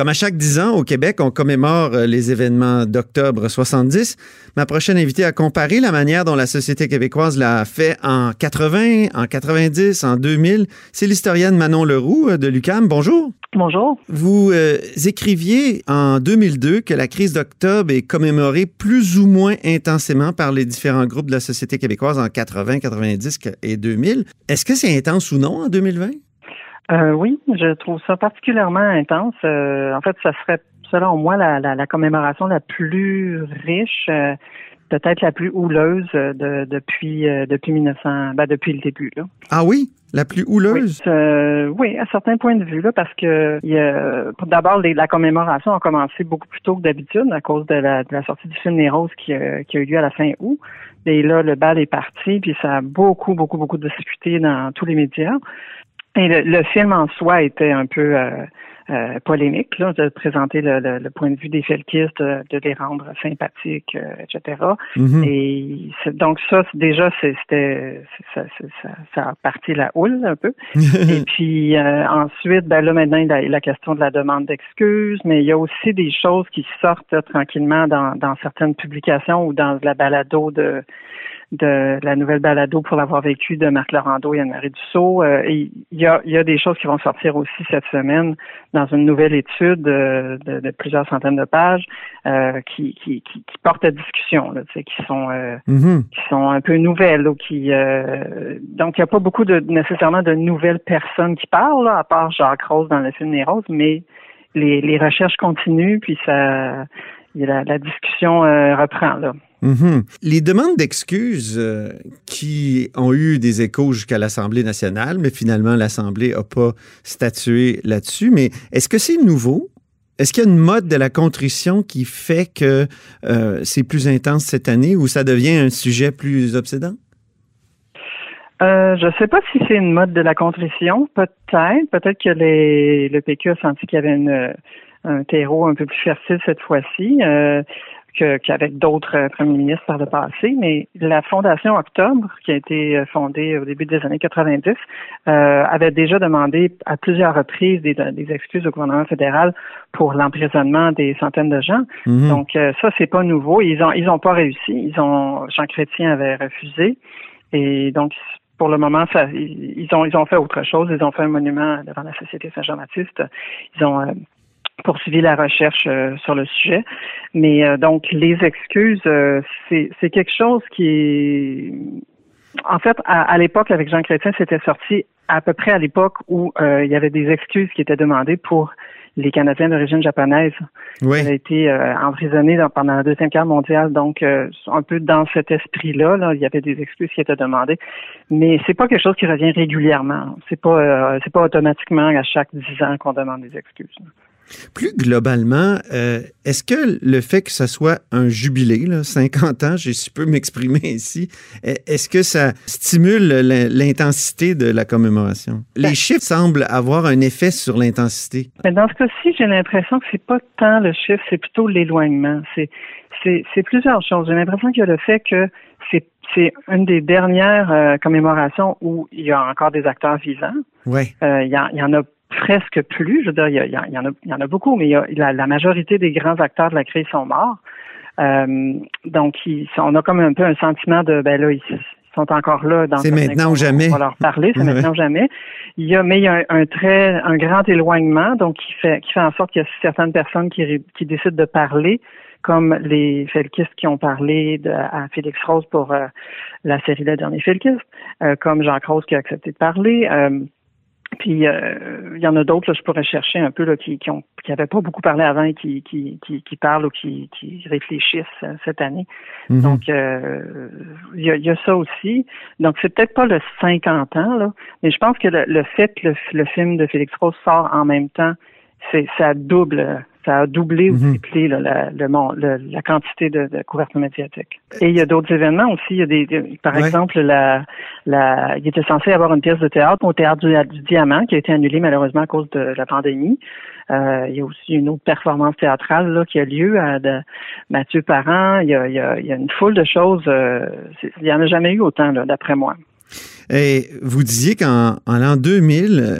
Comme à chaque 10 ans, au Québec, on commémore euh, les événements d'octobre 70. Ma prochaine invitée a comparé la manière dont la société québécoise l'a fait en 80, en 90, en 2000. C'est l'historienne Manon Leroux euh, de l'UCAM. Bonjour. Bonjour. Vous euh, écriviez en 2002 que la crise d'octobre est commémorée plus ou moins intensément par les différents groupes de la société québécoise en 80, 90 et 2000. Est-ce que c'est intense ou non en 2020? Euh, oui, je trouve ça particulièrement intense. Euh, en fait, ça serait, selon moi, la, la, la commémoration la plus riche, euh, peut-être la plus houleuse de, depuis depuis 1900, ben, depuis le début. Là. Ah oui, la plus houleuse? Oui, oui, à certains points de vue là, parce que d'abord la commémoration a commencé beaucoup plus tôt que d'habitude à cause de la, de la sortie du film Les Roses qui, qui a eu lieu à la fin août. Et là, le bal est parti, puis ça a beaucoup, beaucoup, beaucoup discuté dans tous les médias. Et le, le, film en soi était un peu euh, euh, polémique, là, de présenter le, le, le, point de vue des felkistes, de, de les rendre sympathiques, euh, etc. Mm-hmm. Et donc ça, déjà, c'était ça, ça, ça, a parti la houle un peu. Et puis euh, ensuite, ben là maintenant, il y a la question de la demande d'excuses, mais il y a aussi des choses qui sortent là, tranquillement dans, dans certaines publications ou dans la balado de de la nouvelle balado pour l'avoir vécu de Marc Laurando et Anne-Marie Dussault. Euh, il y a, y a des choses qui vont sortir aussi cette semaine dans une nouvelle étude de, de, de plusieurs centaines de pages euh, qui, qui, qui, qui portent à discussion, là, qui sont euh, mm-hmm. qui sont un peu nouvelles. Ou qui, euh, donc, il n'y a pas beaucoup de nécessairement de nouvelles personnes qui parlent, là, à part Jacques Rose dans le film Les Roses, mais les, les recherches continuent, puis ça la, la discussion euh, reprend là. Mm-hmm. Les demandes d'excuses euh, qui ont eu des échos jusqu'à l'Assemblée nationale, mais finalement l'Assemblée n'a pas statué là-dessus. Mais est-ce que c'est nouveau? Est-ce qu'il y a une mode de la contrition qui fait que euh, c'est plus intense cette année ou ça devient un sujet plus obsédant? Euh, je ne sais pas si c'est une mode de la contrition. Peut-être. Peut-être que les, le PQ a senti qu'il y avait un terreau un peu plus fertile cette fois-ci. Qu'avec d'autres euh, premiers ministres par le passé, mais la Fondation Octobre, qui a été euh, fondée au début des années 90, euh, avait déjà demandé à plusieurs reprises des, des excuses au gouvernement fédéral pour l'emprisonnement des centaines de gens. Mhm. Donc ça, c'est pas nouveau. Ils ont ils ont pas réussi. Ils ont Jean Chrétien avait refusé, et donc pour le moment, ça, ils ont ils ont fait autre chose. Ils ont fait un monument devant la Société Saint-Jean-Baptiste. Ils ont poursuivi la recherche euh, sur le sujet. Mais euh, donc, les excuses, euh, c'est quelque chose qui est... En fait, à, l'époque, avec Jean Chrétien, c'était sorti à peu près à l'époque où il y avait des excuses qui étaient demandées pour les Canadiens d'origine japonaise oui. qui avaient été emprisonnés pendant la Deuxième Guerre mondiale. Donc, un peu dans cet esprit-là, là, il y avait des excuses qui étaient demandées. Mais c'est pas quelque chose qui revient régulièrement. C'est pas c'est pas automatiquement à chaque dix ans qu'on demande des excuses. Plus globalement, euh, est-ce que le fait que ce soit un jubilé, là, 50 ans, je peux m'exprimer ici, est-ce que ça stimule l'intensité de la commémoration? Les ben chiffres semblent avoir un effet sur l'intensité. Ben, dans ce cas-ci, j'ai l'impression que c'est pas tant le chiffre, c'est plutôt l'éloignement. C'est plusieurs choses. J'ai l'impression qu'il y a le fait que c'est une des dernières euh, commémorations où il y a encore des acteurs vivants. Ouais. Euh, il, y il y en a presque plus. Je veux dire, il y, il y, en, a, il y en a beaucoup, mais il y a, la, la, majorité des grands acteurs de la crise sont morts. Euh, donc, ils, on a comme un peu un sentiment de, ben là, ils, sont encore là. dans C'est maintenant ou jamais. On va leur parler, c'est maintenant ou jamais. Il y a, mais il y a un, très, un grand éloignement, donc qui fait, qui fait en sorte qu'il y a certaines personnes qui, qui décident de parler, comme les felkistes qui ont parlé de, à Félix Rose pour euh, la série La dernier felkiste, euh, comme Jacques Rose qui a accepté de parler. Puis euh, il y en a d'autres, je pourrais chercher un peu là, qui qui ont qui avaient pas beaucoup parlé avant et qui qui qui, qui parlent ou qui, qui réfléchissent euh, cette année. Mhm. Donc euh, il y, a, y, a, ça aussi. Donc c'est peut-être pas le 50 ans là, mais je pense que le, le fait que le, le, film de Félix Rose sort en même temps, c'est ça double ça a doublé ou Mhm. triplé là, la, le, le- la quantité de, de couverture médiatique. Et il y a d'autres événements aussi. Il y a des, des- par Ouais. exemple, la, la, il était censé avoir une pièce de théâtre au théâtre du, du Diamant qui a été annulée malheureusement à cause de la pandémie. Euh, il y a aussi une autre performance théâtrale là, qui a lieu à de Mathieu Parent. Il y a, il y a, il y a une foule de choses. euh, il y en a jamais eu autant d'après moi. Et vous disiez qu'en en l'an 2000, euh,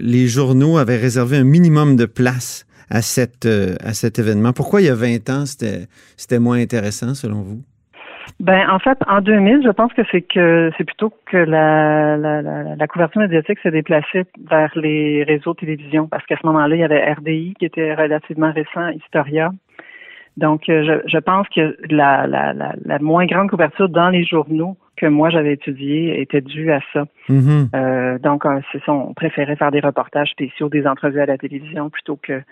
les journaux avaient réservé un minimum de place à, cette, euh, à cet événement. Pourquoi il y a 20 ans, c'était c'était moins intéressant selon vous? Ben, en fait, en 2000, je pense que c'est que c'est plutôt que la, la, la, la couverture médiatique s'est déplacée vers les réseaux de télévision parce qu'à ce moment-là, il y avait RDI qui était relativement récent, Historia. Donc, euh, je, je pense que la, la, la, la moins grande couverture dans les journaux que moi j'avais étudié était due à ça. Mhm. Euh, donc, c'est ça, on préférait faire des reportages spéciaux, des entrevues à la télévision plutôt que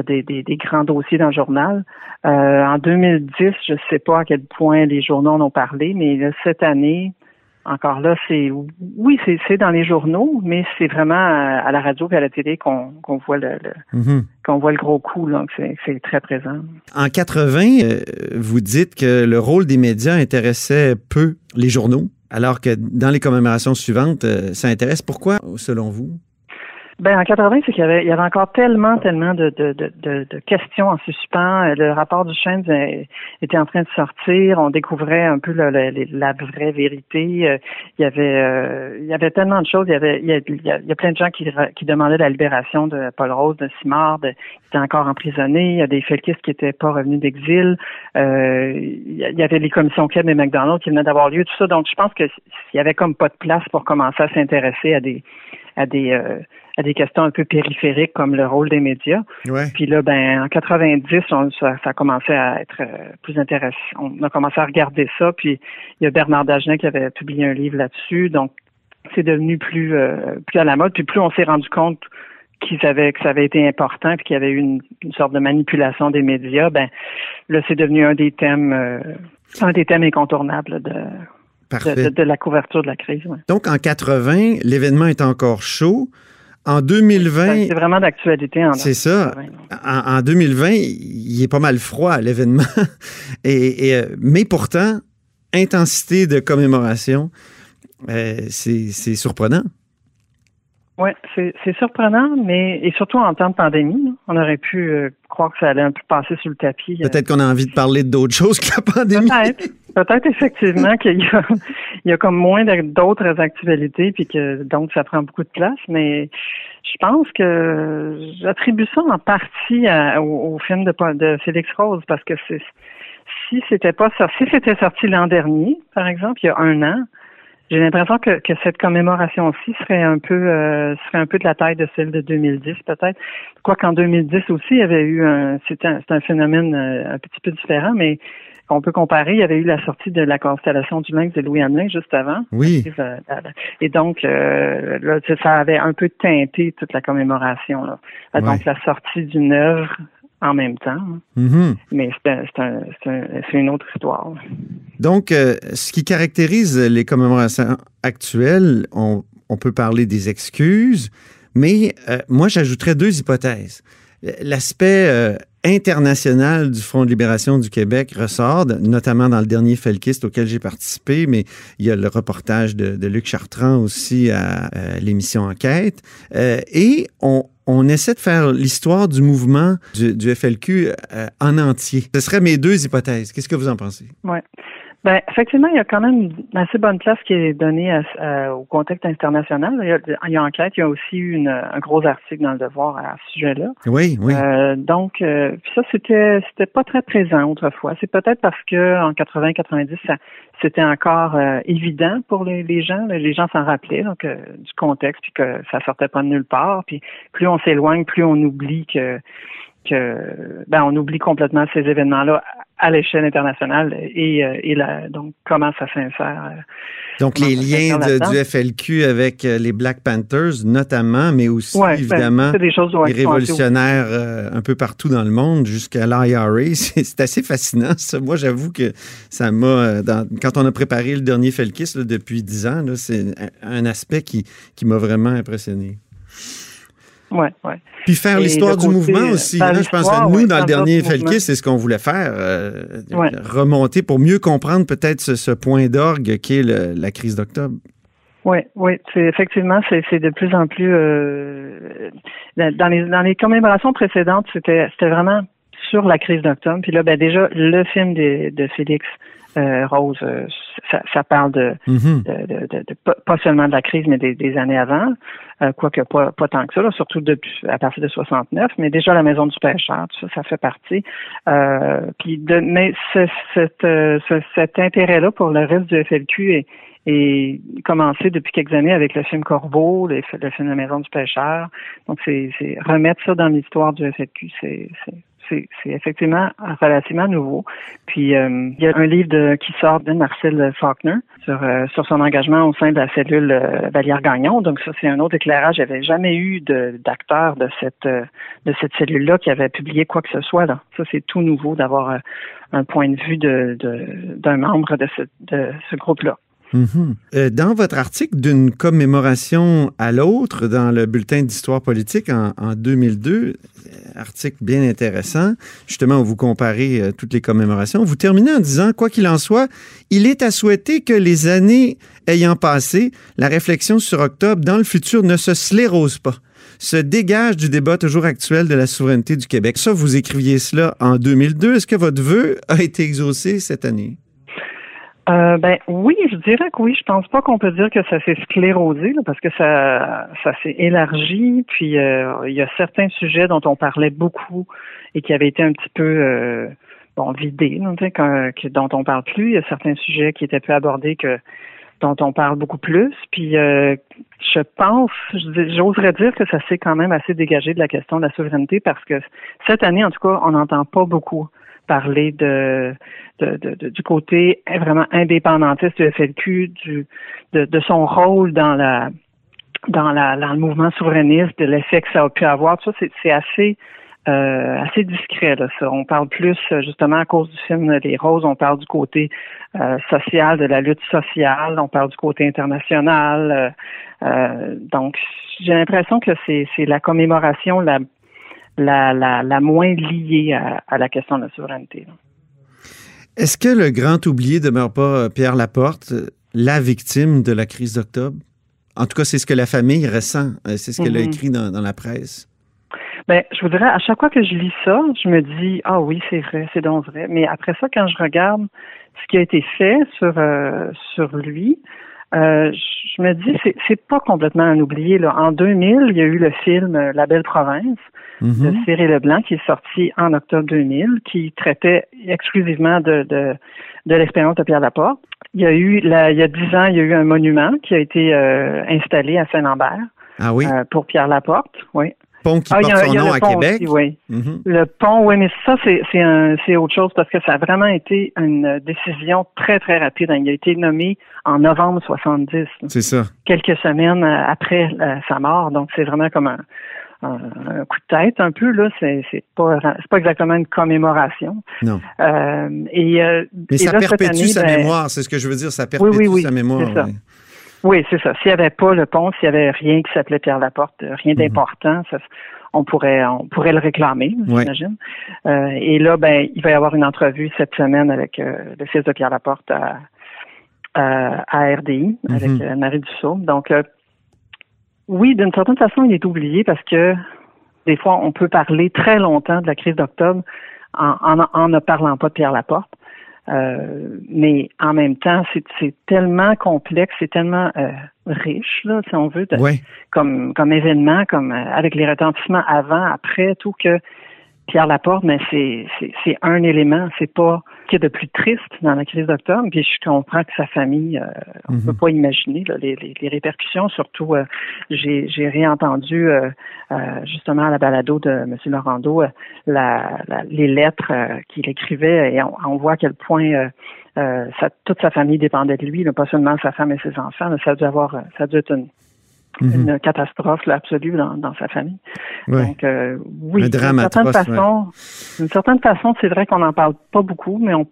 que des, des, des grands dossiers dans le journal. Euh, en 2010, je ne sais pas à quel point les journaux en ont parlé, mais là, cette année, encore là, c'est oui, c'est dans les journaux, mais c'est vraiment à, à la radio et à la télé qu'on voit le, le- Mhm. qu'on voit le gros coup, c'est c'est très présent. En 80, euh, vous dites que le rôle des médias intéressait peu les journaux, alors que dans les commémorations suivantes, euh, ça intéresse. Pourquoi, selon vous? Ben en 80, c'est qu'il y avait, il y avait encore tellement, tellement de, de, de, de, questions en suspens. Le rapport du Chêne euh, était en train de sortir. On découvrait un peu la, la, vraie vérité. Euh, Il y avait, euh, il y avait tellement de choses. Il y avait, il y a, plein de gens qui, qui demandaient la libération de Paul Rose, de Simard, qui était encore emprisonné. Il y a des felkistes qui étaient pas revenus d'exil. Euh, il y avait les commissions Keb et McDonald's qui venaient d'avoir lieu, tout ça. Donc, je pense que s'il y avait comme pas de place pour commencer à s'intéresser à des, à des, euh, à des questions un peu périphériques comme le rôle des médias. Ouais. Puis là, ben en 90, on- ça, ça a commencé à être euh, plus intéressant. On a commencé à regarder ça. Puis il y a Bernard Dagenet qui avait publié un livre là-dessus. Donc c'est devenu plus euh, plus à la mode. Puis plus on s'est rendu compte qu'ils avaient que ça avait été important puis qu'il y avait eu une, une sorte de manipulation des médias, ben là c'est devenu un des thèmes euh, un des thèmes incontournables de, Parfait. de, la couverture de la crise. ouais. Donc, en 80, l'événement est encore chaud. En 2020, C'est vraiment d'actualité en c'est ça. En, en 2020, il est pas mal froid, l'événement. Et, et, euh, mais pourtant, intensité de commémoration, euh, c'est c'est surprenant. Oui, c'est c'est surprenant, mais et surtout en temps de pandémie, on aurait pu euh, croire que ça allait un peu passer sous le tapis. Peut-être qu'on a envie de parler d'autres choses que la pandémie. Peut-être. Peut-être effectivement qu'il y a, il y a comme moins d'autres actualités, puis que donc ça prend beaucoup de place, mais je pense que j'attribue ça en partie à- au, au film de, de Félix Rose, parce que c'est si c'était pas ça, si c'était sorti l'an dernier, par exemple, il y a un an, j'ai l'impression que, que cette commémoration-ci serait un peu euh, serait un peu de la taille de celle de 2010 peut-être. Quoi qu'en 2010 aussi, il y avait eu un c'était un, c'est un phénomène euh, un petit peu différent, mais on peut comparer. Il y avait eu la sortie de la constellation du Lynx de Louis Hamelin juste avant. Oui. Et donc, euh, là, ça avait un peu teinté toute la commémoration. Là. Euh, Donc, la sortie d'une œuvre en même temps. Mhm. Mais c'est un- c'est un- c'est un- c'est une autre histoire. Donc, euh, ce qui caractérise les commémorations actuelles, on, on peut parler des excuses, mais euh, moi, j'ajouterais deux hypothèses. L'aspect euh, international du Front de libération du Québec ressort, notamment dans le dernier Felkist auquel j'ai participé, mais il y a le reportage de, de Luc Chartrand aussi à, euh, l'émission Enquête. Euh, et on, on essaie de faire l'histoire du mouvement du, du FLQ euh, en entier. Ce seraient mes deux hypothèses. Qu'est-ce que vous en pensez? Ouais. Ben, effectivement, il y a quand même une assez bonne place qui est donnée à- à- au contexte international. Il y, a, il y a enquête, il y a aussi eu une- un gros article dans le Devoir à ce sujet-là. Oui, oui. Euh, donc, euh, ça, c'était c'était pas très présent autrefois. C'est peut-être parce que en 80-90, ça c'était encore euh, évident pour les, les gens. Les gens s'en rappelaient donc, euh, du contexte, puis que ça sortait pas de nulle part. Puis plus on s'éloigne, plus on oublie que que ben on oublie complètement ces événements-là à l'échelle internationale et, euh, et la, donc comment ça s'insère. Euh, donc les liens du FLQ avec euh, les Black Panthers notamment, mais aussi ben, évidemment des choses, les révolutionnaires un peu partout dans le monde jusqu'à l'IRA. C'est assez fascinant. Ça. Moi, j'avoue que ça m'a, quand on a préparé le dernier Felkis depuis dix ans, c'est un aspect qui, qui m'a vraiment impressionné. Ouais, ouais. Puis faire l'histoire du mouvement aussi. Là, je pense que nous, dans le dernier Felkis, c'est ce qu'on voulait faire. Euh, remonter pour mieux comprendre peut-être ce, point d'orgue qu'est la crise d'octobre. Oui, oui, c'est effectivement, c'est de plus en plus euh, dans les dans les commémorations précédentes, c'était c'était vraiment sur la crise d'octobre. Puis là, ben déjà, le film de, de Félix euh, Rose, ça, ça, parle mm-hmm. de, de, de, pas seulement de la crise, mais des, des années avant, euh, quoique pas, pas tant que ça, là, surtout depuis à partir de 69, mais déjà la maison du pêcheur, tout ça, ça fait partie. Euh, puis de, mais ce, cet intérêt-là pour le reste du FLQ est, est commencé depuis quelques années avec le film Corbeau, le, film La Maison du Pêcheur. Donc, c'est remettre ça dans l'histoire du FLQ, c'est c'est effectivement relativement nouveau. Puis euh, il y a un livre de, qui sort de Marcel Faulkner sur, euh, sur son engagement au sein de la cellule euh, Vallière-Gagnon. Donc ça, c'est un autre éclairage. J'avais jamais eu d'acteur de, cette de cette cellule-là qui avait publié quoi que ce soit. Là. Ça, c'est tout nouveau d'avoir un point de vue de d'un membre de ce, de ce groupe-là. Euh, dans votre article d'une commémoration à l'autre dans le bulletin d'histoire politique en, 2002, euh, article bien intéressant, justement où vous comparez euh, toutes les commémorations, vous terminez en disant, quoi qu'il en soit, il est à souhaiter que les années ayant passé, la réflexion sur octobre dans le futur ne se sclérose pas se dégage du débat toujours actuel de la souveraineté du Québec. Ça, vous écriviez cela en 2002. Est-ce que votre vœu a été exaucé cette année? Euh, ben oui, je dirais que oui. Je pense pas qu'on peut dire que ça s'est sclérosé parce que ça, ça s'est élargi. Puis euh, il y a certains sujets dont on parlait beaucoup et qui avaient été un petit peu euh, bon vidés, que, dont on parle plus. Il y a certains sujets qui étaient plus abordés que dont on parle beaucoup plus. Puis je pense, j'oserais dire que ça s'est quand même assez dégagé de la question de la souveraineté parce que cette année, en tout cas, on n'entend pas beaucoup parler de, du côté vraiment indépendantiste du FLQ, du, de, son rôle dans la dans, la, dans le mouvement souverainiste, de l'effet que ça a pu avoir. Ça, c'est assez euh, assez discret. Là, ça. On parle plus, justement, à cause du film Les Roses, on parle du côté euh, social, de la lutte sociale, on parle du côté international. Euh, donc, j'ai l'impression que c'est la commémoration la la, la, la moins liée à, à, la question de la souveraineté. Est-ce que le grand oublié demeure pas euh, Pierre Laporte, la victime de la crise d'octobre? En tout cas, c'est ce que la famille ressent. Euh, c'est ce qu'elle a mm-hmm. écrit dans, dans la presse. Ben, je voudrais, à chaque fois que je lis ça, je me dis, ah oui, c'est vrai, c'est donc vrai. Mais après ça, quand je regarde ce qui a été fait sur, euh, sur lui, euh, je me dis, c'est, c'est pas complètement un oublié. Là. En 2000, il y a eu le film La Belle Province mm-hmm. de Cyril Leblanc qui est sorti en octobre 2000, qui traitait exclusivement de, de, de l'expérience de Pierre Laporte. Il y a eu, là, il y a dix ans, il y a eu un monument qui a été euh, installé à Saint-Lambert. Ah oui? Euh, pour Pierre Laporte, oui pont qui ah, porte son nom à Québec. oui. Mm-hmm. Le pont, oui, mais ça, c'est autre chose parce que ça a vraiment été une décision très, très rapide. Il a été nommé en novembre 70. C'est ça. Quelques semaines après sa mort. Donc, c'est vraiment comme un, coup de tête un peu là c'est pas c'est pas exactement une commémoration non euh, et euh, mais ça perpétue sa ben mémoire c'est ce que je veux dire ça perpétue sa mémoire oui, c'est ça. S'il n'y avait pas le pont, s'il n'y avait rien qui s'appelait Pierre Laporte, euh, rien mhm. d'important, on pourrait on pourrait le réclamer, j'imagine. Euh, et là, ben, il va y avoir une entrevue cette semaine avec euh, le fils de Pierre Laporte à, à, RDI, mhm. avec Marie Dussault. Donc, oui, d'une certaine façon, il est oublié parce que des fois, on peut parler très longtemps de la crise d'octobre en, en, en, ne parlant pas de Pierre Laporte. Euh, mais en même temps, c'est tellement complexe, c'est tellement euh, riche, là, si on veut, comme, comme événement, comme euh, avec les retentissements avant, après, tout que Pierre Laporte, mais c'est c'est un élément, c'est pas ce qu'il y a de plus triste dans la crise d'octobre. Puis je comprends que sa famille, euh, on ne peut mhm. pas imaginer les, les, les, répercussions. Surtout, euh, j'ai j'ai réentendu euh, justement à la balado de M. Laurando la, les lettres qu'il écrivait et on, voit à quel point toute sa famille dépendait de lui, pas seulement sa femme et ses enfants. ça a dû avoir, ça a dû être une Mhm. une catastrophe absolue dans, dans, sa famille. Donc, euh, oui, d'une certaine, façon, d'une certaine façon, c'est vrai qu'on n'en parle pas beaucoup, mais on,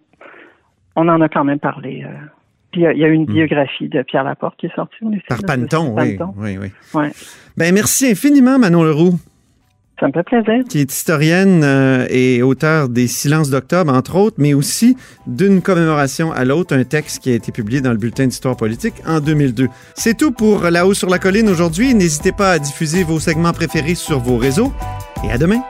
on en a quand même parlé. Euh. Puis il y, a eu une mhm. biographie de Pierre Laporte qui est sortie. Par Panton, oui. oui, oui. Ouais. Ben, merci infiniment, Manon Leroux. Ça me fait plaisir. Qui est historienne euh, et auteur des Silences d'octobre, entre autres, mais aussi d'une commémoration à l'autre, un texte qui a été publié dans le Bulletin d'histoire politique en 2002. C'est tout pour La haut sur la colline aujourd'hui. N'hésitez pas à diffuser vos segments préférés sur vos réseaux et à demain.